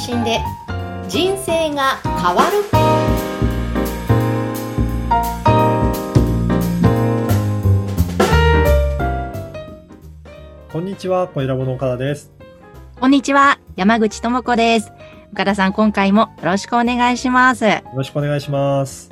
信で人生が変わるこんにちは、小ラボの岡田です。こんにちは、山口智子です。岡田さん、今回もよろしくお願いします。えよろしくお願いします。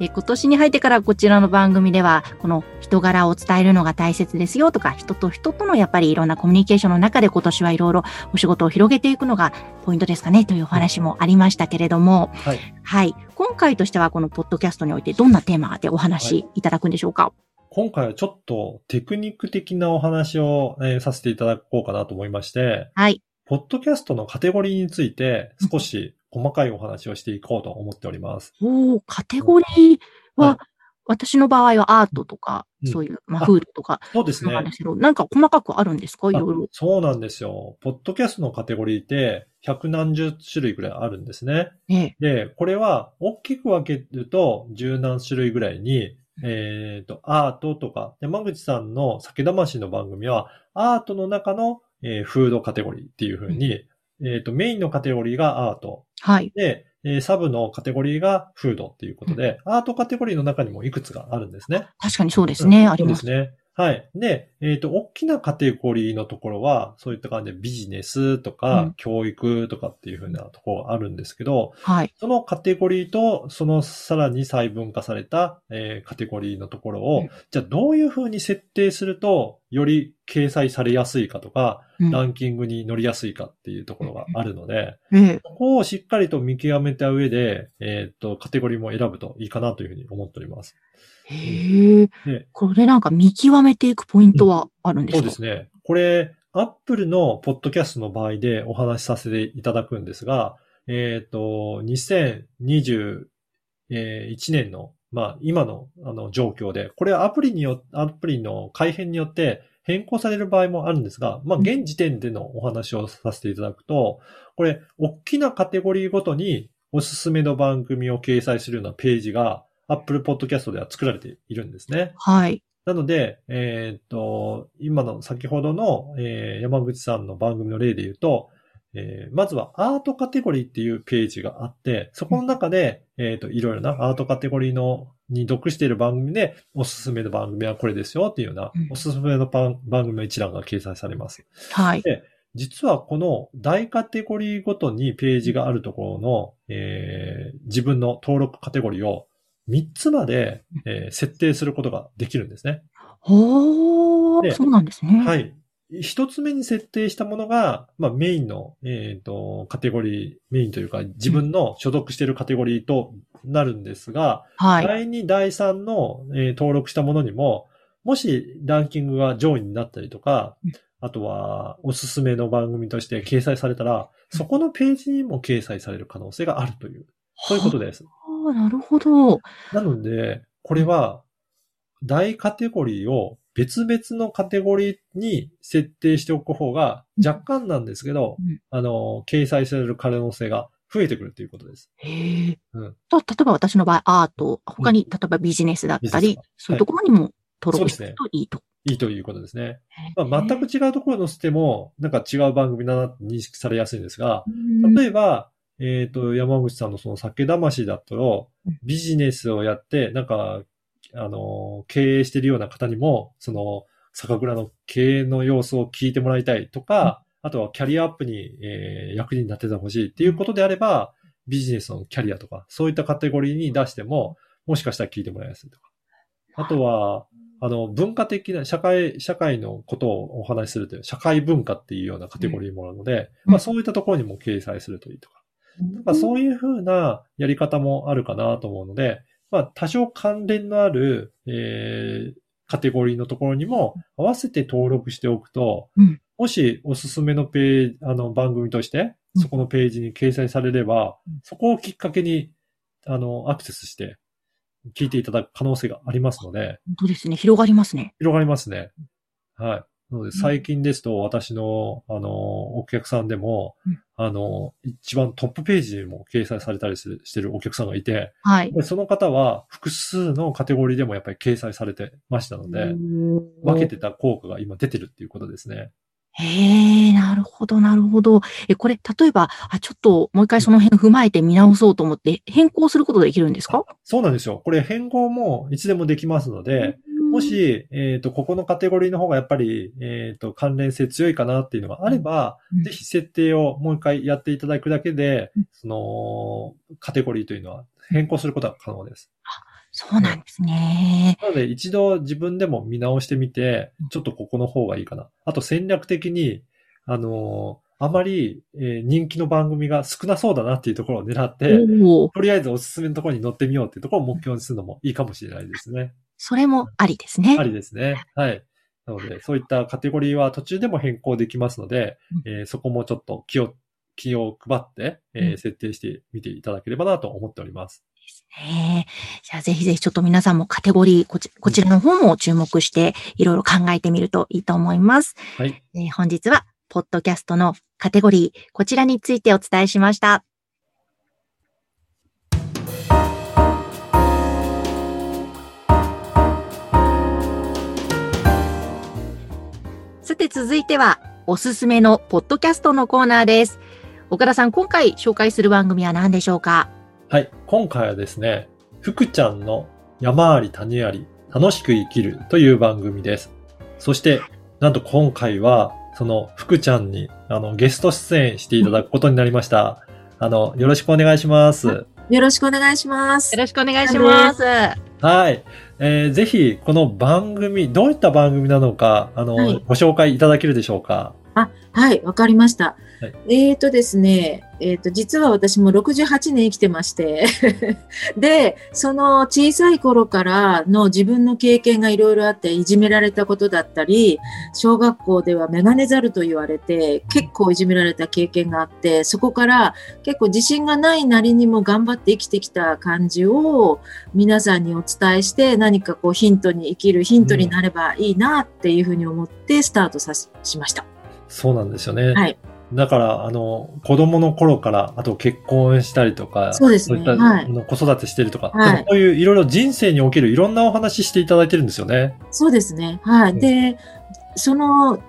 今年に入ってからこちらの番組では、この人柄を伝えるのが大切ですよとか、人と人とのやっぱりいろんなコミュニケーションの中で今年はいろいろお仕事を広げていくのがポイントですかねというお話もありましたけれども、はい。はい。今回としてはこのポッドキャストにおいてどんなテーマでお話いただくんでしょうか、今回はちょっとテクニック的なお話を、えーさせていただこうかなと思いまして、はい。ポッドキャストのカテゴリーについて少し細かいお話をしていこうと思っております。おーカテゴリーは、はい私の場合はアートとか、うんそういう、まあ、あフードとか、そうですねなん。ですけど、なんか細かくあるんですか？いろいろ。そうなんですよ。ポッドキャストのカテゴリーって百何十種類ぐらいあるんですね。ええ。で、これは大きく分けると十何種類ぐらいに、えっ、と、アートとか、山口さんの酒魂の番組は、アートの中の、えーフードカテゴリーっていう風に、えっ、と、メインのカテゴリーがアート。はい。で、えーサブのカテゴリーがフードっていうことで、アートカテゴリーの中にもいくつかあるんですね。確かにそうですね。うんあります。そうですね。はい。で、えっ、と、大きなカテゴリーのところは、そういった感じでビジネスとか、うん教育とかっていう風なところがあるんですけど、はい。そのカテゴリーと、そのさらに細分化された、えーカテゴリーのところを、うんじゃあどういう風に設定すると、より掲載されやすいかとか、うんランキングに乗りやすいかっていうところがあるので、ええ。ここをしっかりと見極めた上で、えっ、と、カテゴリーも選ぶといいかなというふうに思っております。へえ。でこれなんか見極めていくポイントはあるんですか、そうですね。これ、アップルのポッドキャストの場合でお話しさせていただくんですが、えっ、と、2021年の、まあ、今のあの状況で、これはアプリによ、アプリの改変によって変更される場合もあるんですが、まあ、現時点でのお話をさせていただくと、これ、大きなカテゴリーごとにおすすめの番組を掲載するようなページが、Apple Podcast では作られているんですね。はい。なので、えーっと、今の先ほどの、えー山口さんの番組の例で言うと、えーまずはアートカテゴリーっていうページがあって、そこの中で、えーっと、いろいろなアートカテゴリーのに属している番組で、おすすめの番組はこれですよっていうようなうん、おすすめの番番組の一覧が掲載されます。はい。実はこの大カテゴリーごとにページがあるところの、えー自分の登録カテゴリーを3つまで、えー設定することができるんですね。おー、でそうなんですね。。はいい。一つ目に設定したものが、まあメインの、えっ、と、カテゴリー、メインというか自分の所属しているカテゴリーとなるんですが、はい。第2、第3の、えー登録したものにも、もしランキングが上位になったりとかうん、あとはおすすめの番組として掲載されたら、そこのページにも掲載される可能性があるという、そういうことです。あーなるほど。なので、これは、大カテゴリーを別々のカテゴリーに設定しておく方が、若干なんですけど、うんあの、掲載される可能性が増えてくるということです。へえ。うんと例えば私の場合、アート、他に、例えばビジネスだったりビジネスとか、そういうところにも登録すそうですねるといいと。いいということですね。まあ、全く違うところに載せても、なんか違う番組だなって認識されやすいんですが、うん例えば、えっ、と、山口さんのその酒魂だったらうん、ビジネスをやって、なんか、あの、経営してるような方にも、その、酒蔵の経営の様子を聞いてもらいたいとか、あとはキャリアアップに、えー役に立ててほしいっていうことであれば、ビジネスのキャリアとか、そういったカテゴリーに出しても、もしかしたら聞いてもらいやすいとか。あ。とは、あの、文化的な、社会、社会のことをお話しするという、社会文化っていうようなカテゴリーもあるので、うん。まあそういったところにも掲載するといいとか。まあそういうふうなやり方もあるかなと思うので、まあ多少関連のある、えー、カテゴリーのところにも合わせて登録しておくと、うんもしおすすめのページ、あの番組として、うんそこのページに掲載されれば、うんそこをきっかけに、あの、アクセスして、聞いていただく可能性がありますので、本当ですね。広がりますね。広がりますね。はい。なので、最近ですと、私の、あの、お客さんでも、うんあの、一番トップページにも掲載されたりするしてるお客さんがいて、はい。でその方は複数のカテゴリーでもやっぱり掲載されてましたので、分けてた効果が今出てるっていうことですね。へえ、ななるほど、なるほど。え、これ、例えば、あ、ちょっともう一回その辺踏まえて見直そうと思って変更することできるんですか？そうなんですよ。これ変更もいつでもできますので、も、し、えっ、と、ここのカテゴリーの方がやっぱり、えっ、と、関連性強いかなっていうのがあれば、うんぜひ設定をもう一回やっていただくだけでうん、その、カテゴリーというのは変更することが可能です。そうなんですね。なので、一度自分でも見直してみて、ちょっとここの方がいいかな。あと戦略的に、あのーあまり、えー人気の番組が少なそうだなっていうところを狙って、とりあえずおすすめのところに乗ってみようっていうところを目標にするのもいいかもしれないですね。それもありですね。ありですね。はい。なので、そういったカテゴリーは途中でも変更できますので、えーそこもちょっと気を、気を配って、えーうん設定してみていただければなと思っております。ねえじゃあぜひぜひちょっと皆さんもカテゴリー、こちこちらの方も注目していろいろ考えてみるといいと思います。はい。えー本日は、ポッドキャストのカテゴリー、こちらについてお伝えしました。て続いては、おすすめのポッドキャストのコーナーです。岡田さん、今回紹介する番組は何でしょうか？はい。今回はですね、福ちゃんの山あり谷あり、楽しく生きるという番組です。そして、なんと今回は、その福ちゃんに、あの、ゲスト出演していただくことになりました。あの、よろしくお願いします。よろしくお願いします。よろしくお願いします。はい。えーぜひ、この番組、どういった番組なのか、あの、はいご紹介いただけるでしょうか？あ、はい、わかりました。はいえーとですね、えーと、実は私も68年生きてまして、で、その小さい頃からの自分の経験がいろいろあって、いじめられたことだったり、小学校ではメガネザルと言われて、結構いじめられた経験があって、そこから結構自信がないなりにも頑張って生きてきた感じを皆さんにお伝えして、何かこうヒントに生きるヒントになればいいなっていうふうに思ってスタートさししました。そうなんですよね。はい。だから、あの、子供の頃から、あと結婚したりとか、そうですねいった、はい子育てしてるとか、はいそういういろいろ人生におけるいろんなお話していただいてるんですよね。そうですね。はい。うんで、その、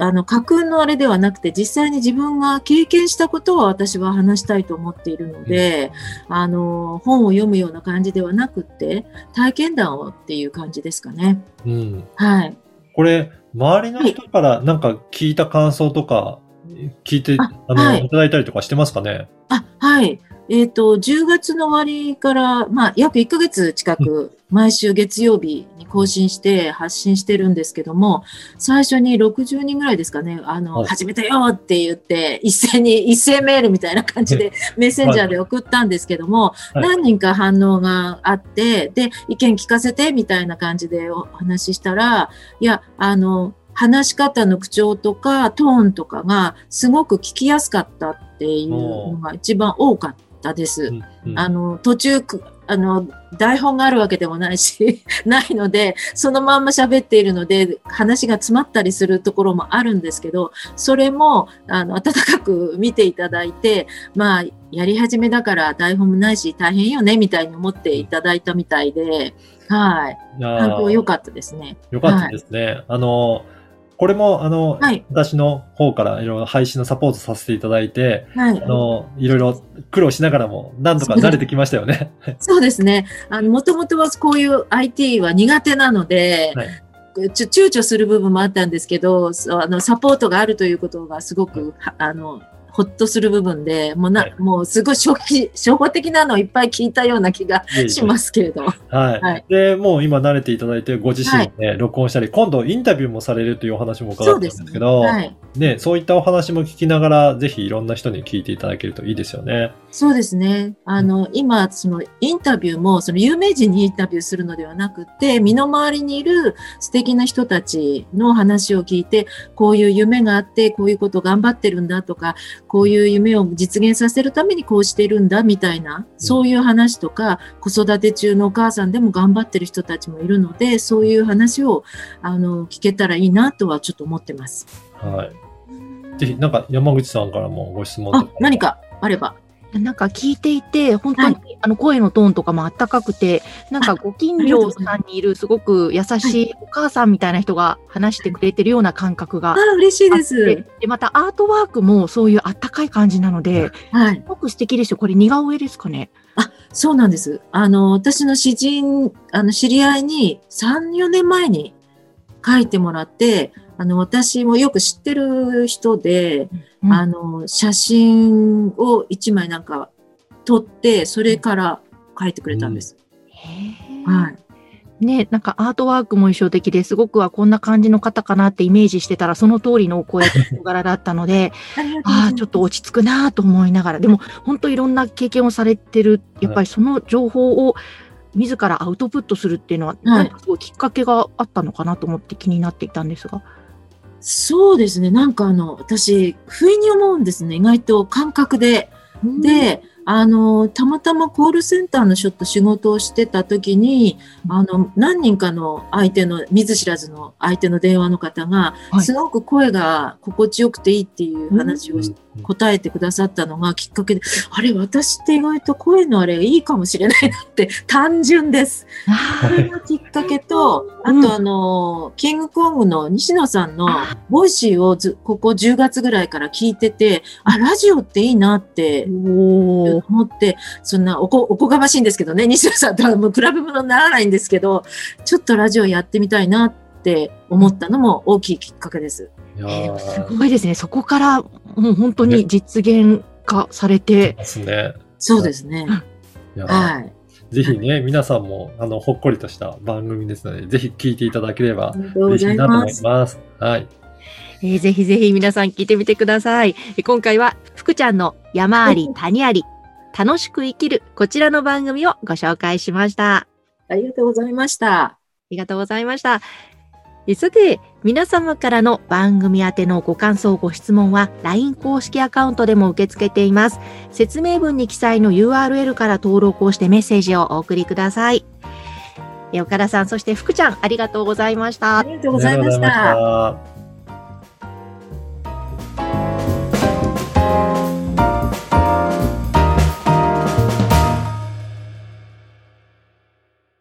あの、架空のあれではなくて、実際に自分が経験したことを私は話したいと思っているので、あの、本を読むような感じではなくって、体験談をっていう感じですかね。うん。はい。これ、周りの人からなんか聞いた感想とか、聞いて、ああの、はい。いただいたりとかしてますかね？あ、はい。えっ、と、10月の終わりから、まあ、約1ヶ月近く、毎週月曜日に更新して発信してるんですけども、最初に60人ぐらいですかね、あの、はい。始めたよって言って、一斉に、一斉メールみたいな感じで、メッセンジャーで送ったんですけども、はい。何人か反応があって、で、意見聞かせてみたいな感じでお話ししたら、いや、あの、話し方の口調とかトーンとかがすごく聞きやすかったっていうのが一番多かったです。うんうんあの、途中く、あの、台本があるわけでもないし、ないので、そのまんま喋っているので、話が詰まったりするところもあるんですけど、それも、あの、温かく見ていただいて、まあ、やり始めだから台本もないし大変よね、みたいに思っていただいたみたいで、はい。反響良かったですね。よかったですね。あの、これも、あの、はい。私の方からいろいろ配信のサポートさせていただいて、はいあ。の、いろいろ苦労しながらも、なんとか慣れてきましたよね。そうですね。あの、もともとはこういう IT は苦手なので、はいちょ躊躇する部分もあったんですけど、あの、サポートがあるということがすごく、はあの、ほっとする部分で、もうな、はいもうすごい初期、初歩的なのをいっぱい聞いたような気がしますけれど。はい。はいで、もう今慣れていただいて、ご自身で録音したり、今度インタビューもされるというお話も伺ったんですけど、はい。ね、そういったお話も聞きながら、ぜひいろんな人に聞いていただけるといいですよね。そうですね。あの、今、そのインタビューも、その有名人にインタビューするのではなくて、身の回りにいる素敵な人たちの話を聞いて、こういう夢があって、こういうこと頑張ってるんだとか、こういう夢を実現させるためにこうしてるんだみたいな、そういう話とか、子育て中のお母さんでも頑張ってる人たちもいるので、そういう話を、あの、聞けたらいいなとはちょっと思ってます。はい。ぜひ、なんか山口さんからもご質問とあ、何かあれば。なんか聞いていて、本当に、あの声のトーンとかもあったかくて、なんかご近所さんにいるすごく優しいお母さんみたいな人が話してくれてるような感覚があ、嬉しいです。でで、またアートワークもそういうあったかい感じなので、はいす。ごく素敵ですよ。これ似顔絵ですかね。そうなんです。あの、私の知人、あの、知り合いに3、4年前に書いてもらって、あの、私もよく知ってる人で、うんあの、写真を1枚なんか撮って、それから書いてくれたんです。へーはい。ね、なんかアートワークも印象的ですごくはこんな感じの方かなってイメージしてたらその通りのお声柄だったので、ああちょっと落ち着くなと思いながら、でも本当いろんな経験をされてる、やっぱりその情報を自らアウトプットするっていうのは、なんかすごいきっかけがあったのかなと思って気になっていたんですが。そうですね。なんかあの、私、不意に思うんですね。意外と感覚で。で、あの、たまたまコールセンターのちょっと仕事をしてた時に、あの、何人かの相手の、見ず知らずの相手の電話の方が、はいすごく声が心地よくていいっていう話をし答えてくださったのがきっかけで、あれ、私って意外と声のあれいいかもしれないなって、単純です。あそれがきっかけと、あうん。とあの、キングコングの西野さんのボイシーをずここ10月ぐらいから聞いてて、あ、ラジオっていいなって思って、そんなおこ、おこがましいんですけどね、西野さんとはもう比べ物にならないんですけど、ちょっとラジオやってみたいなって思ったのも大きいきっかけです。えーすーごいですね。そこからもう本当に実現化されて、ですね。そうですね。はい。ぜひね、皆さんも、あの、ほっこりとした番組ですので、ぜひ聞いていただければありがとうご嬉しざいいなと思います。はい。えーぜひぜひ皆さん聞いてみてください。えー今回は福ちゃんの山あり谷あり、楽しく生きるこちらの番組をご紹介しました。ありがとうございました。ありがとうございました。さて、皆様からの番組宛てのご感想、ご質問は LINE 公式アカウントでも受け付けています。説明文に記載の URL から登録をしてメッセージをお送りください。岡田さん、そして福ちゃん、ありがとうございましたあ。りがとうござい。ました。